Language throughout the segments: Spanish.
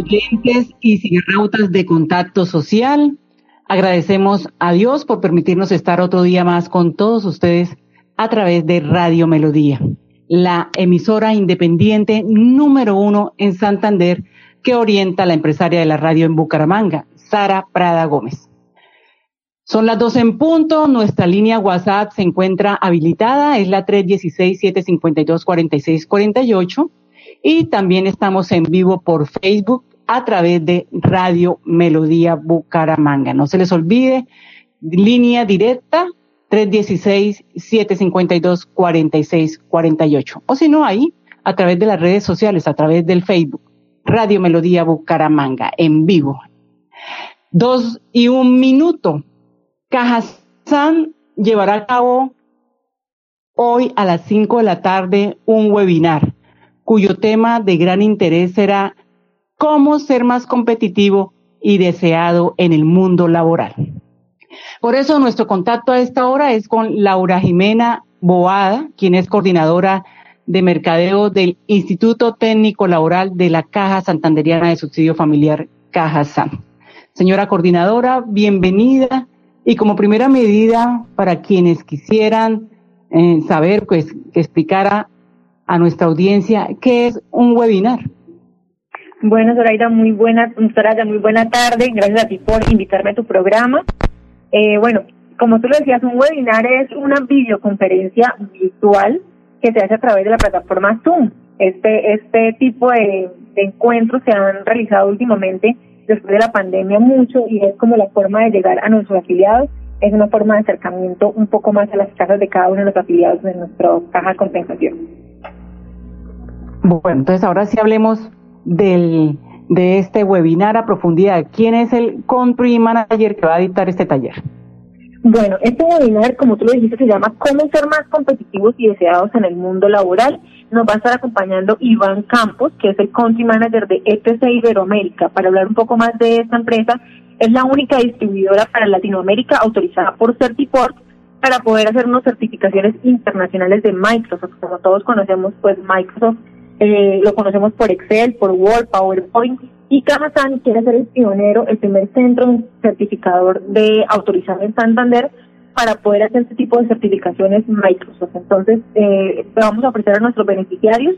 Oyentes y cibernautas de contacto social. Agradecemos a Dios por permitirnos estar otro día más con todos ustedes a través de Radio Melodía, la emisora independiente número uno en Santander que orienta la empresaria de la radio en Bucaramanga, Sara Prada Gómez. Son las 12 en punto, nuestra línea WhatsApp se encuentra habilitada, es la 316-752-4648 y también estamos en vivo por Facebook a través de Radio Melodía Bucaramanga. No se les olvide, línea directa 316-752-4648. O si no, ahí, a través de las redes sociales, a través del Facebook, Radio Melodía Bucaramanga, en vivo. Dos y un minuto. Cajazán llevará a cabo hoy a las cinco de la tarde un webinar cuyo tema de gran interés será cómo ser más competitivo y deseado en el mundo laboral. Por eso nuestro contacto a esta hora es con Laura Jimena Boada, quien es coordinadora de mercadeo del Instituto Técnico Laboral de la Caja Santanderiana de Subsidio Familiar, Caja San. Señora coordinadora, bienvenida. Y como primera medida, para quienes quisieran eh, saber, pues, que explicara a nuestra audiencia qué es un webinar. Bueno, Zoraida, muy buena, Zoraida, muy buena tarde. Gracias a ti por invitarme a tu programa. Eh, bueno, como tú lo decías, un webinar es una videoconferencia virtual que se hace a través de la plataforma Zoom. Este, este tipo de, encuentros se han realizado últimamente después de la pandemia mucho y es como la forma de llegar a nuestros afiliados. Es una forma de acercamiento un poco más a las casas de cada uno de los afiliados de nuestra caja de compensación. Bueno, entonces ahora sí hablemos del, de este webinar a profundidad. ¿Quién es el Country Manager que va a dictar este taller? Bueno, este webinar, como tú lo dijiste, se llama Cómo ser más competitivos y deseados en el mundo laboral. Nos va a estar acompañando Iván Campos, que es el Country Manager de ETC Iberoamérica, para hablar un poco más de esta empresa. Es la única distribuidora para Latinoamérica autorizada por Certiport para poder hacer unas certificaciones internacionales de Microsoft. Como todos conocemos, pues Microsoft eh, lo conocemos por Excel, por Word, PowerPoint, y Kamasan quiere ser el pionero, el primer centro certificador de autorizado en Santander para poder hacer este tipo de certificaciones Microsoft. Entonces, eh, vamos a ofrecer a nuestros beneficiarios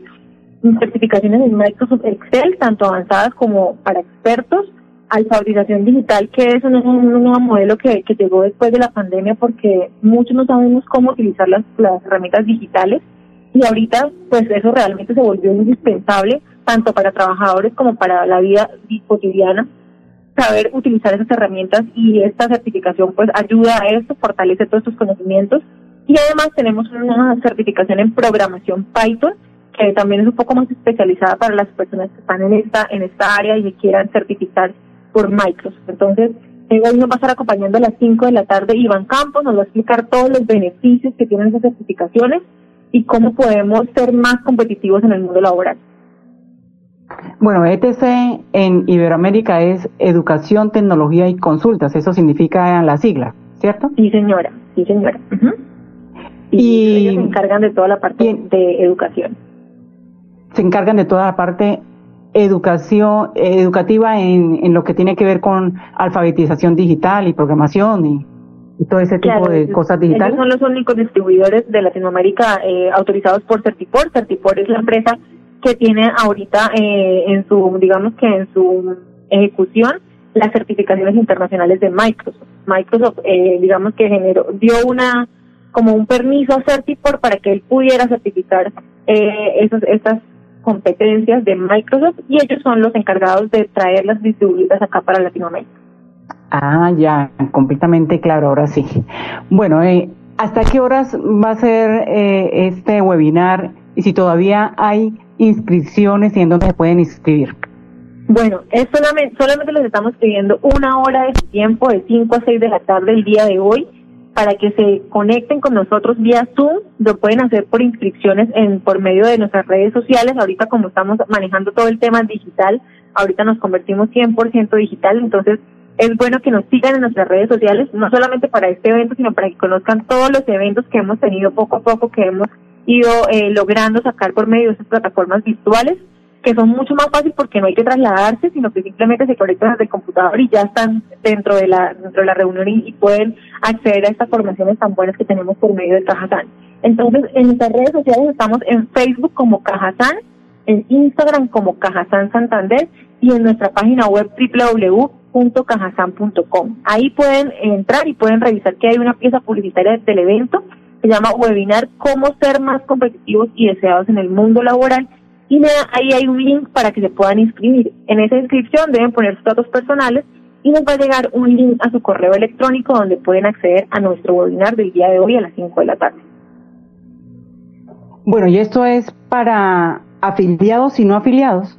certificaciones en Microsoft Excel, tanto avanzadas como para expertos, alfabetización digital, que es un, nuevo modelo que, que, llegó después de la pandemia porque muchos no sabemos cómo utilizar las, las herramientas digitales y ahorita pues eso realmente se volvió indispensable tanto para trabajadores como para la vida cotidiana. Saber utilizar esas herramientas y esta certificación pues ayuda a esto, fortalece todos estos conocimientos. Y además tenemos una certificación en programación Python que también es un poco más especializada para las personas que están en esta en esta área y que quieran certificar por Microsoft. Entonces, hoy nos va a estar acompañando a las 5 de la tarde Iván Campos, nos va a explicar todos los beneficios que tienen esas certificaciones y cómo podemos ser más competitivos en el mundo laboral. Bueno, ETC en Iberoamérica es Educación, Tecnología y Consultas, eso significa la sigla, ¿cierto? Sí, señora, sí, señora. y, ellos se encargan de toda la parte de educación. Se encargan de toda la parte educación educativa en, en lo que tiene que ver con alfabetización digital y programación y todo ese tipo de cosas digitales. Ellos son los únicos distribuidores de Latinoamérica eh, autorizados por Certipor. Certipor es la empresa que tiene ahorita eh, en su, digamos que en su ejecución, las certificaciones internacionales de Microsoft. Microsoft, eh, digamos que generó, dio una, como un permiso a Certipor para que él pudiera certificar eh, esos, estas competencias de Microsoft y ellos son los encargados de traer las distribuidas acá para Latinoamérica. Ah, ya, completamente claro, ahora sí. Bueno, eh, ¿hasta qué horas va a ser eh, este webinar y si todavía hay inscripciones y en dónde se pueden inscribir. Bueno, es solamente, solamente les estamos pidiendo una hora de su tiempo, de 5 a 6 de la tarde el día de hoy, para que se conecten con nosotros vía Zoom. Lo pueden hacer por inscripciones en por medio de nuestras redes sociales. Ahorita como estamos manejando todo el tema digital, ahorita nos convertimos 100% digital, entonces es bueno que nos sigan en nuestras redes sociales, no solamente para este evento, sino para que conozcan todos los eventos que hemos tenido poco a poco, que hemos ido eh, logrando sacar por medio de esas plataformas virtuales que son mucho más fáciles porque no hay que trasladarse, sino que simplemente se conectan desde el computador y ya están dentro de la dentro de la reunión y, pueden acceder a estas formaciones tan buenas que tenemos por medio de Cajazán. Entonces, en nuestras redes sociales estamos en Facebook como Cajazán, en Instagram como Cajazán Santander y en nuestra página web www.cajazán.com. Ahí pueden entrar y pueden revisar que hay una pieza publicitaria del evento, se llama Webinar Cómo ser más competitivos y deseados en el mundo laboral y ahí hay un link para que se puedan inscribir. En esa inscripción deben poner sus datos personales y nos va a llegar un link a su correo electrónico donde pueden acceder a nuestro webinar del día de hoy a las 5 de la tarde. Bueno, y esto es para afiliados y no afiliados.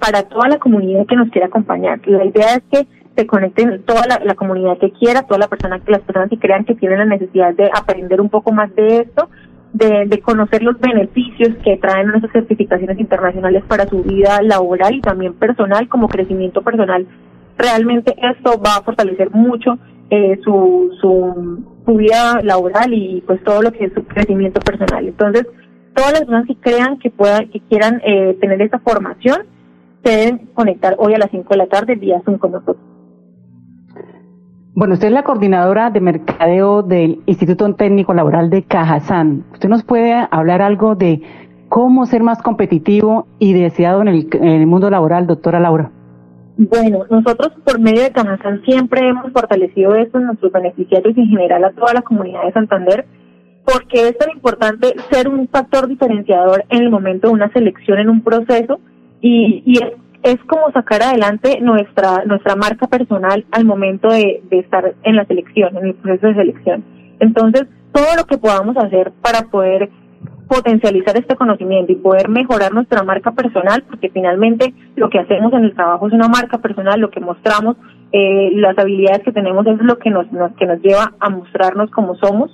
Para toda la comunidad que nos quiera acompañar. La idea es que se conecten toda la, comunidad que quiera, toda la persona, las personas que crean que tienen la necesidad de aprender un poco más de esto de, conocer los beneficios que traen nuestras certificaciones internacionales para su vida laboral y también personal como crecimiento personal. Realmente esto va a fortalecer mucho eh, su, su, vida laboral y pues todo lo que es su crecimiento personal. Entonces, todas las personas que crean que puedan, que quieran eh, tener esta formación, se deben conectar hoy a las 5 de la tarde vía Zoom con nosotros. Bueno, usted es la coordinadora de mercadeo del Instituto Técnico Laboral de Cajazán. ¿Usted nos puede hablar algo de cómo ser más competitivo y deseado en el, mundo laboral, doctora Laura? Bueno, nosotros por medio de Cajazán siempre hemos fortalecido esto en nuestros beneficiarios y en general a toda la comunidad de Santander, porque es tan importante ser un factor diferenciador en el momento de una selección en un proceso y, y es es como sacar adelante nuestra nuestra marca personal al momento de, estar en la selección, en el proceso de selección. Entonces, todo lo que podamos hacer para poder potencializar este conocimiento y poder mejorar nuestra marca personal, porque finalmente lo que hacemos en el trabajo es una marca personal, lo que mostramos, eh, las habilidades que tenemos es lo que nos, nos, que nos lleva a mostrarnos como somos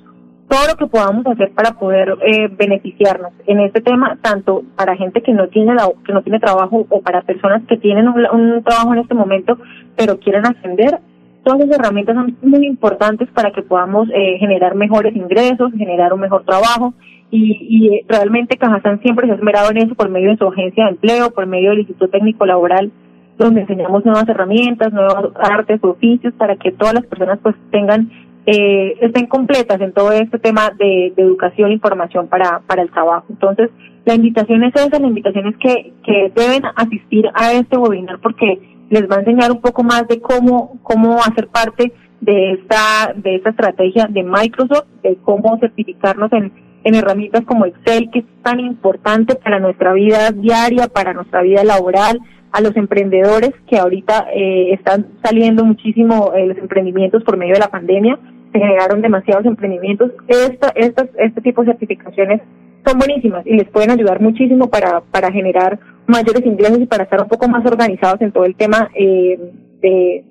todo lo que podamos hacer para poder eh, beneficiarnos en este tema, tanto para gente que no tiene la, que no tiene trabajo o para personas que tienen un, trabajo en este momento pero quieren ascender. Todas esas herramientas son muy importantes para que podamos eh, generar mejores ingresos, generar un mejor trabajo y, y realmente Cajazán siempre se ha esmerado en eso por medio de su agencia de empleo, por medio del Instituto Técnico Laboral, donde enseñamos nuevas herramientas, nuevos artes, oficios para que todas las personas pues tengan eh, estén completas en todo este tema de, educación e información para, para el trabajo. Entonces, la invitación es esa, la invitación es que, que deben asistir a este webinar porque les va a enseñar un poco más de cómo, cómo hacer parte de esta, de esta estrategia de Microsoft, de cómo certificarnos en, en herramientas como Excel, que es tan importante para nuestra vida diaria, para nuestra vida laboral, a los emprendedores que ahorita eh, están saliendo muchísimo eh, los emprendimientos por medio de la pandemia se generaron demasiados emprendimientos. Esta, estas, este tipo de certificaciones son buenísimas y les pueden ayudar muchísimo para, para generar mayores ingresos y para estar un poco más organizados en todo el tema eh, de,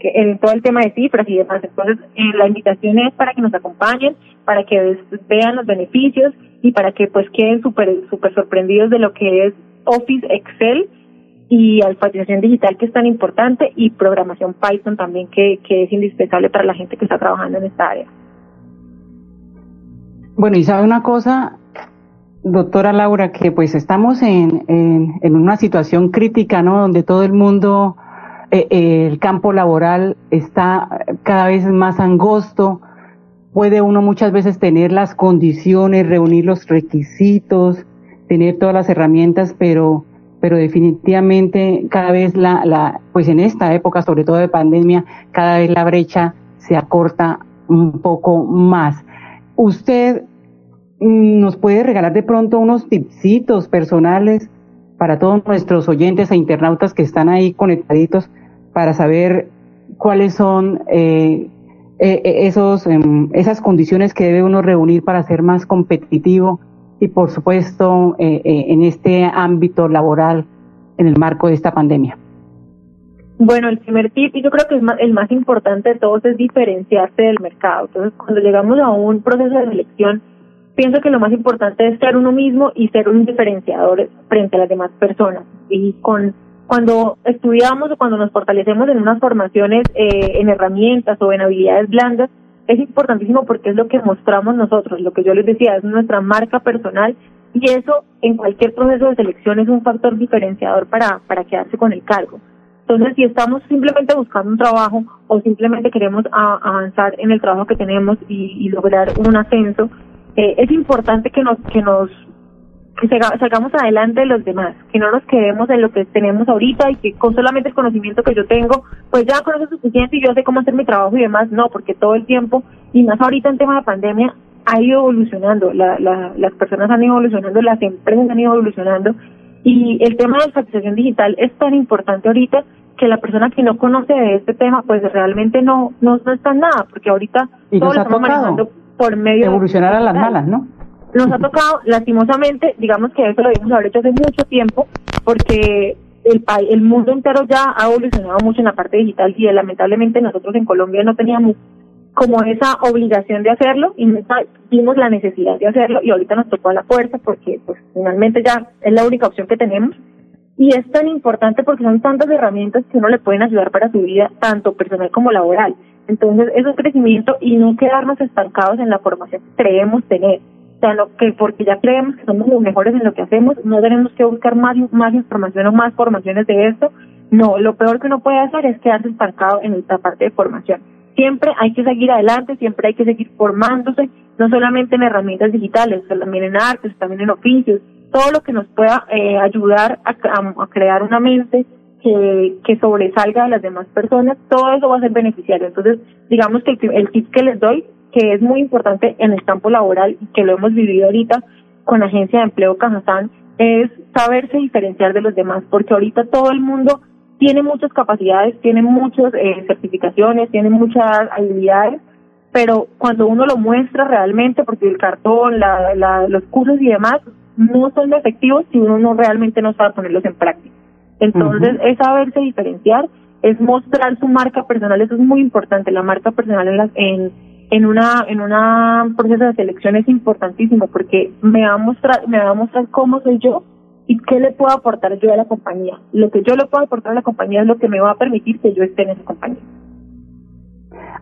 que en todo el tema de cifras y demás. Entonces, eh, la invitación es para que nos acompañen, para que vean los beneficios y para que pues queden súper super sorprendidos de lo que es Office Excel y alfabetización digital que es tan importante y programación Python también que, que es indispensable para la gente que está trabajando en esta área. Bueno, y sabe una cosa, doctora Laura, que pues estamos en, en, una situación crítica, ¿no? Donde todo el mundo, eh, eh, el campo laboral está cada vez más angosto, puede uno muchas veces tener las condiciones, reunir los requisitos, tener todas las herramientas, pero pero definitivamente cada vez la, la, pues en esta época, sobre todo de pandemia, cada vez la brecha se acorta un poco más. Usted mm, nos puede regalar de pronto unos tipsitos personales para todos nuestros oyentes e internautas que están ahí conectaditos para saber cuáles son eh, eh, esos, em, esas condiciones que debe uno reunir para ser más competitivo y por supuesto eh, eh, en este ámbito laboral en el marco de esta pandemia? Bueno, el primer tip, y yo creo que es el más importante de todos, es diferenciarse del mercado. Entonces, cuando llegamos a un proceso de selección, pienso que lo más importante es ser uno mismo y ser un diferenciador frente a las demás personas. Y con cuando estudiamos o cuando nos fortalecemos en unas formaciones eh, en herramientas o en habilidades blandas, es importantísimo porque es lo que mostramos nosotros, lo que yo les decía, es nuestra marca personal y eso en cualquier proceso de selección es un factor diferenciador para, para quedarse con el cargo. Entonces, si estamos simplemente buscando un trabajo o simplemente queremos avanzar en el trabajo que tenemos y, lograr un ascenso, eh, es importante que nos que nos que salgamos adelante de los demás, que no nos quedemos en lo que tenemos ahorita y que con solamente el conocimiento que yo tengo, pues ya con eso suficiente y yo sé cómo hacer mi trabajo y demás, no, porque todo el tiempo, y más ahorita en tema de pandemia, ha ido evolucionando, la, la, las personas han ido evolucionando, las empresas han ido evolucionando, y el tema de la alfabetización digital es tan importante ahorita que la persona que no conoce de este tema, pues realmente no, no, no está en nada, porque ahorita todo lo estamos manejando por medio evolucionar a las malas, ¿no? Nos ha tocado, lastimosamente, digamos que eso lo debemos haber hecho hace mucho tiempo, porque el, el mundo entero ya ha evolucionado mucho en la parte digital y lamentablemente nosotros en Colombia no teníamos como esa obligación de hacerlo y vimos la necesidad de hacerlo y ahorita nos tocó a la fuerza porque pues finalmente ya es la única opción que tenemos y es tan importante porque son tantas herramientas que uno le pueden ayudar para su vida tanto personal como laboral. Entonces, es crecimiento y no quedarnos estancados en la formación que creemos tener. Sea, lo que porque ya creemos que somos los mejores en lo que hacemos, no tenemos que buscar más, más información o más formaciones de esto. No, lo peor que uno puede hacer es quedarse estancado en esta parte de formación. Siempre hay que seguir adelante, siempre hay que seguir formándose, no solamente en herramientas digitales, también en artes, también en oficios, todo lo que nos pueda eh, ayudar a, a, crear una mente que, que sobresalga a las demás personas, todo eso va a ser beneficiario. Entonces, digamos que el, el tip que les doy que es muy importante en el campo laboral y que lo hemos vivido ahorita con la Agencia de Empleo Cajazán es saberse diferenciar de los demás, porque ahorita todo el mundo tiene muchas capacidades, tiene muchas eh, certificaciones, tiene muchas habilidades, pero cuando uno lo muestra realmente, porque el cartón, la, la, los cursos y demás no son efectivos si uno no realmente no sabe ponerlos en práctica. Entonces, es saberse diferenciar, es mostrar su marca personal, eso es muy importante, la marca personal en, las, en en una en una proceso de selección es importantísimo porque me va a mostrar me va a mostrar cómo soy yo y qué le puedo aportar yo a la compañía. Lo que yo le puedo aportar a la compañía es lo que me va a permitir que yo esté en esa compañía.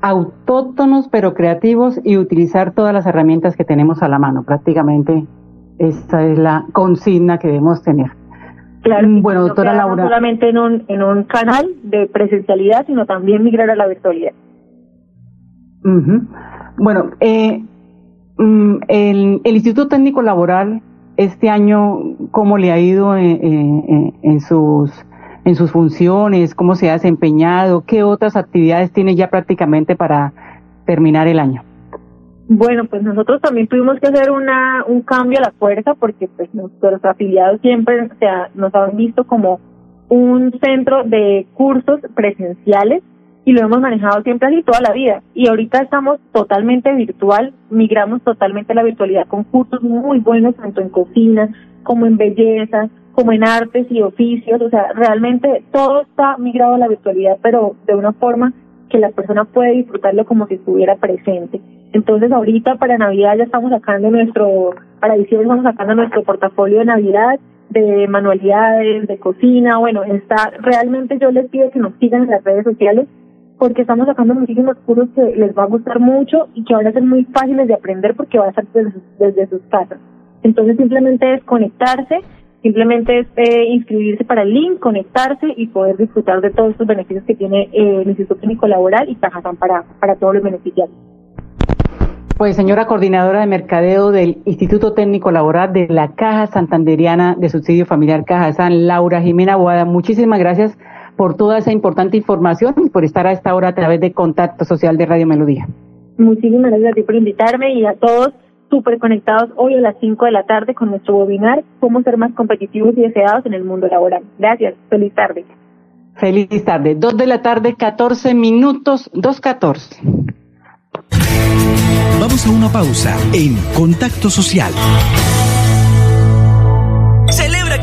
Autóctonos pero creativos y utilizar todas las herramientas que tenemos a la mano. Prácticamente esta es la consigna que debemos tener. Claro, bueno, doctora Laura. No solamente en un, en un canal de presencialidad, sino también migrar a la virtualidad. Bueno, eh, mm, el, Instituto Técnico Laboral este año, ¿cómo le ha ido eh, eh, en, sus en sus funciones? ¿Cómo se ha desempeñado? ¿Qué otras actividades tiene ya prácticamente para terminar el año? Bueno, pues nosotros también tuvimos que hacer una, un cambio a la fuerza porque pues nuestros afiliados siempre nos han visto como un centro de cursos presenciales y lo hemos manejado siempre así toda la vida. Y ahorita estamos totalmente virtual, migramos totalmente a la virtualidad con cursos muy buenos, tanto en cocina como en belleza, como en artes y oficios. O sea, realmente todo está migrado a la virtualidad, pero de una forma que la persona puede disfrutarlo como si estuviera presente. Entonces ahorita para Navidad ya estamos sacando nuestro, para diciembre estamos sacando nuestro portafolio de Navidad de manualidades, de cocina, bueno, está, realmente yo les pido que nos sigan en las redes sociales porque estamos sacando muchísimos cursos que les va a gustar mucho y que van a ser muy fáciles de aprender porque van a ser desde, sus casas. Entonces simplemente es conectarse, simplemente es eh, inscribirse para el link, conectarse y poder disfrutar de todos estos beneficios que tiene eh, el Instituto Técnico Laboral y Cajazán para, para todos los beneficiarios. Pues señora coordinadora de mercadeo del Instituto Técnico Laboral de la Caja Santanderiana de Subsidio Familiar Cajazán, Laura Jimena Boada, muchísimas gracias por toda esa importante información y por estar a esta hora a través de Contacto Social de Radio Melodía. Muchísimas gracias a ti por invitarme y a todos súper conectados hoy a las 5 de la tarde con nuestro webinar Cómo ser más competitivos y deseados en el mundo laboral. Gracias, feliz tarde. Feliz tarde, 2 de la tarde, 14 minutos, 2.14. Vamos a una pausa en Contacto Social.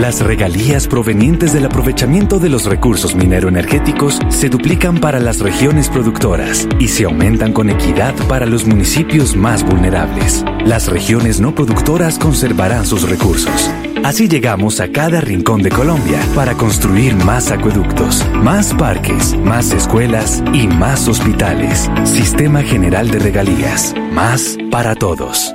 Las regalías provenientes del aprovechamiento de los recursos mineroenergéticos se duplican para las regiones productoras y se aumentan con equidad para los municipios más vulnerables. Las regiones no productoras conservarán sus recursos. Así llegamos a cada rincón de Colombia para construir más acueductos, más parques, más escuelas y más hospitales. Sistema General de Regalías. Más para todos.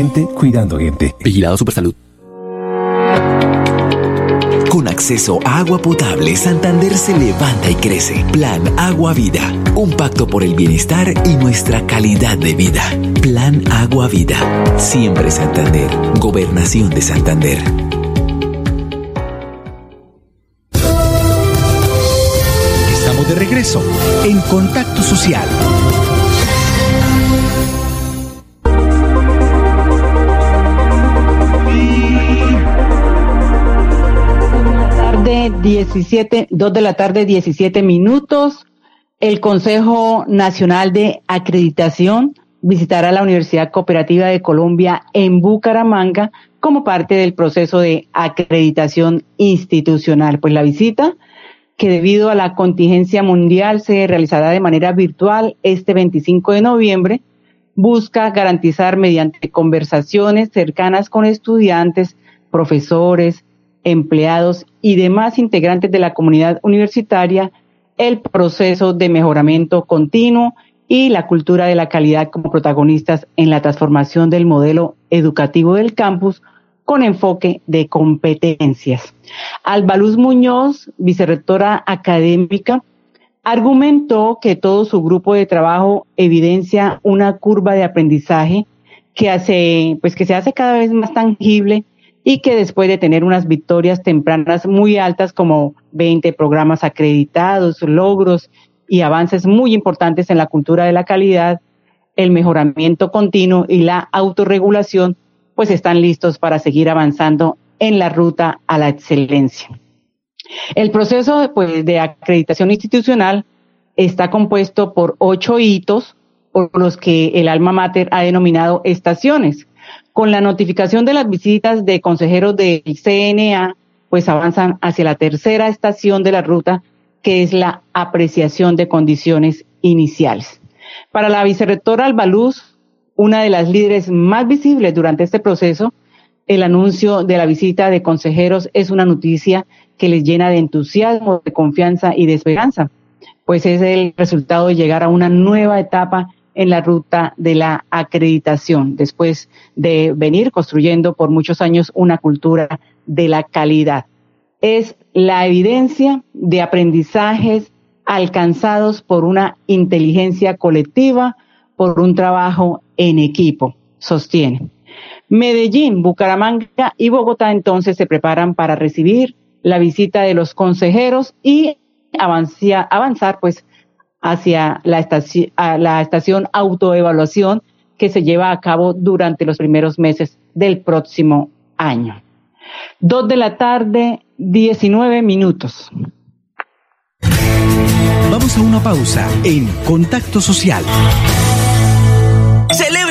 Gente cuidando gente. Vigilado Supersalud. Con acceso a agua potable, Santander se levanta y crece. Plan Agua Vida. Un pacto por el bienestar y nuestra calidad de vida. Plan Agua Vida. Siempre Santander. Gobernación de Santander. Estamos de regreso en Contacto Social. Tarde, 17, 2 de la tarde, 17 minutos. El Consejo Nacional de Acreditación visitará la Universidad Cooperativa de Colombia en Bucaramanga como parte del proceso de acreditación institucional. Pues la visita, que debido a la contingencia mundial se realizará de manera virtual este 25 de noviembre, busca garantizar mediante conversaciones cercanas con estudiantes, profesores, empleados y demás integrantes de la comunidad universitaria el proceso de mejoramiento continuo y la cultura de la calidad como protagonistas en la transformación del modelo educativo del campus con enfoque de competencias. Albaluz Muñoz, vicerrectora académica, argumentó que todo su grupo de trabajo evidencia una curva de aprendizaje que hace, pues que se hace cada vez más tangible y que después de tener unas victorias tempranas muy altas como 20 programas acreditados, logros y avances muy importantes en la cultura de la calidad, el mejoramiento continuo y la autorregulación, pues están listos para seguir avanzando en la ruta a la excelencia. El proceso pues, de acreditación institucional está compuesto por ocho hitos, por los que el alma mater ha denominado estaciones. Con la notificación de las visitas de consejeros del CNA, pues avanzan hacia la tercera estación de la ruta, que es la apreciación de condiciones iniciales. Para la vicerrectora Albaluz, una de las líderes más visibles durante este proceso, el anuncio de la visita de consejeros es una noticia que les llena de entusiasmo, de confianza y de esperanza, pues es el resultado de llegar a una nueva etapa en la ruta de la acreditación, después de venir construyendo por muchos años una cultura de la calidad. Es la evidencia de aprendizajes alcanzados por una inteligencia colectiva, por un trabajo en equipo, sostiene. Medellín, Bucaramanga y Bogotá entonces se preparan para recibir la visita de los consejeros y avanzar, pues hacia la estación, la estación autoevaluación que se lleva a cabo durante los primeros meses del próximo año. Dos de la tarde, 19 minutos. Vamos a una pausa en Contacto Social.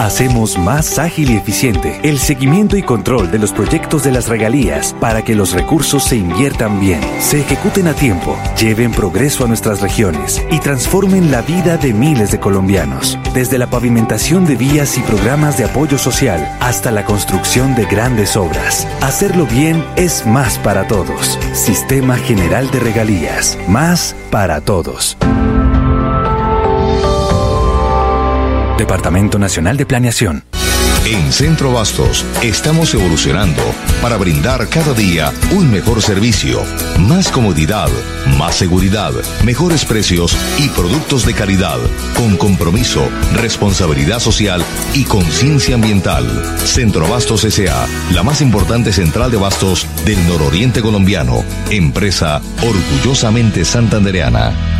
Hacemos más ágil y eficiente el seguimiento y control de los proyectos de las regalías para que los recursos se inviertan bien, se ejecuten a tiempo, lleven progreso a nuestras regiones y transformen la vida de miles de colombianos. Desde la pavimentación de vías y programas de apoyo social hasta la construcción de grandes obras. Hacerlo bien es más para todos. Sistema General de Regalías. Más para todos. Departamento Nacional de Planeación. En Centro Bastos estamos evolucionando para brindar cada día un mejor servicio, más comodidad, más seguridad, mejores precios y productos de calidad, con compromiso, responsabilidad social y conciencia ambiental. Centro Bastos S.A., la más importante central de bastos del nororiente colombiano, empresa orgullosamente santandereana.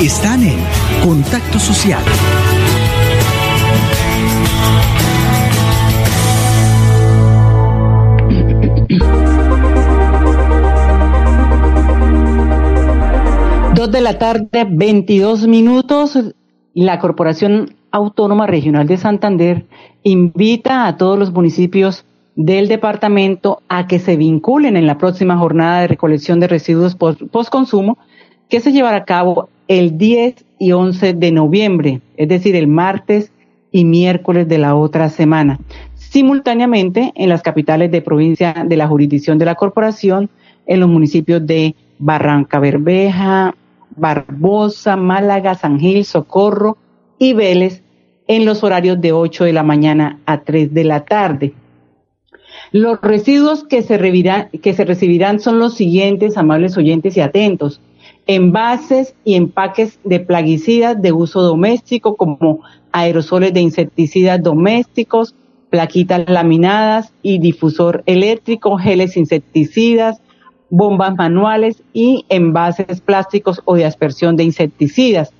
están en Contacto Social. Dos de la tarde, 22 minutos. La Corporación Autónoma Regional de Santander invita a todos los municipios del departamento a que se vinculen en la próxima jornada de recolección de residuos post-consumo que se llevará a cabo el 10 y 11 de noviembre, es decir, el martes y miércoles de la otra semana. Simultáneamente, en las capitales de provincia de la jurisdicción de la corporación, en los municipios de Barranca Berbeja, Barbosa, Málaga, San Gil, Socorro y Vélez, en los horarios de 8 de la mañana a 3 de la tarde. Los residuos que se, que se recibirán son los siguientes, amables oyentes y atentos envases y empaques de plaguicidas de uso doméstico como aerosoles de insecticidas domésticos, plaquitas laminadas y difusor eléctrico, geles insecticidas, bombas manuales y envases plásticos o de aspersión de insecticidas.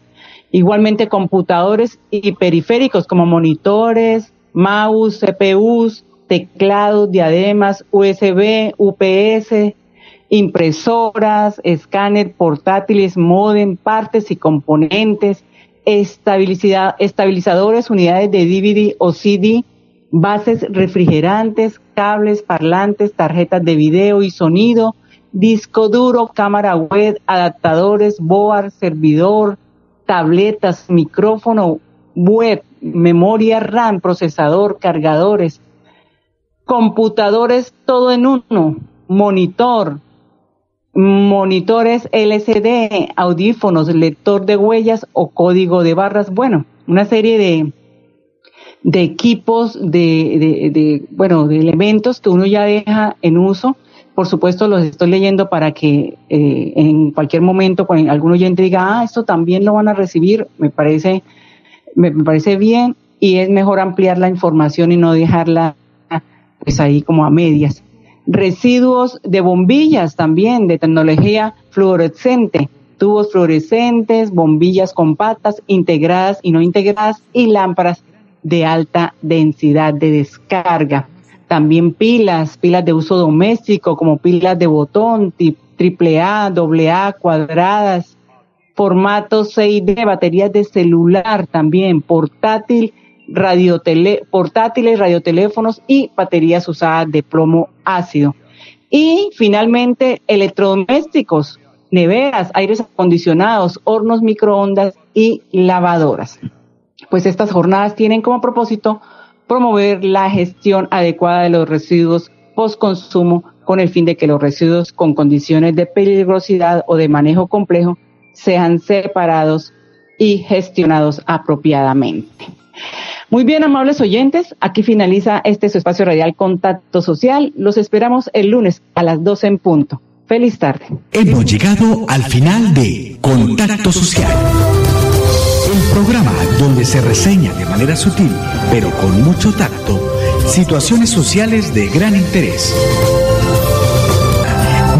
Igualmente computadores y periféricos como monitores, mouse, CPUs, teclados, diademas, USB, UPS, impresoras, escáner, portátiles, modem, partes y componentes, estabilizadores, unidades de DVD o CD, bases refrigerantes, cables, parlantes, tarjetas de video y sonido, disco duro, cámara web, adaptadores, board, servidor, tabletas, micrófono web, memoria RAM, procesador, cargadores, computadores, todo en uno, monitor, monitores LCD, audífonos, lector de huellas o código de barras. Bueno, una serie de, de equipos, de, de, bueno, de elementos que uno ya deja en uso. Por supuesto, los estoy leyendo para que eh, en cualquier momento, cuando algún oyente diga, ah, esto también lo van a recibir, me parece, me parece bien y es mejor ampliar la información y no dejarla pues ahí como a medias residuos de bombillas también de tecnología fluorescente, tubos fluorescentes, bombillas con patas integradas y no integradas y lámparas de alta densidad de descarga. También pilas, pilas de uso doméstico como pilas de botón, triple A, doble A, cuadradas, formatos 6D, baterías de celular también, portátil radiotele, portátiles, radioteléfonos y baterías usadas de plomo ácido. Y finalmente, electrodomésticos, neveras, aires acondicionados, hornos microondas y lavadoras. pues estas jornadas tienen como propósito promover la gestión adecuada de los residuos post-consumo con el fin de que los residuos con condiciones de peligrosidad o de manejo complejo sean separados y gestionados apropiadamente. Muy bien, amables oyentes, aquí finaliza este su espacio radial Contacto Social. Los esperamos el lunes a las 12 en punto. Feliz tarde. Hemos llegado al final de Contacto Social. El programa donde se reseña de manera sutil, pero con mucho tacto, situaciones sociales de gran interés.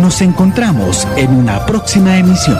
Nos encontramos en una próxima emisión.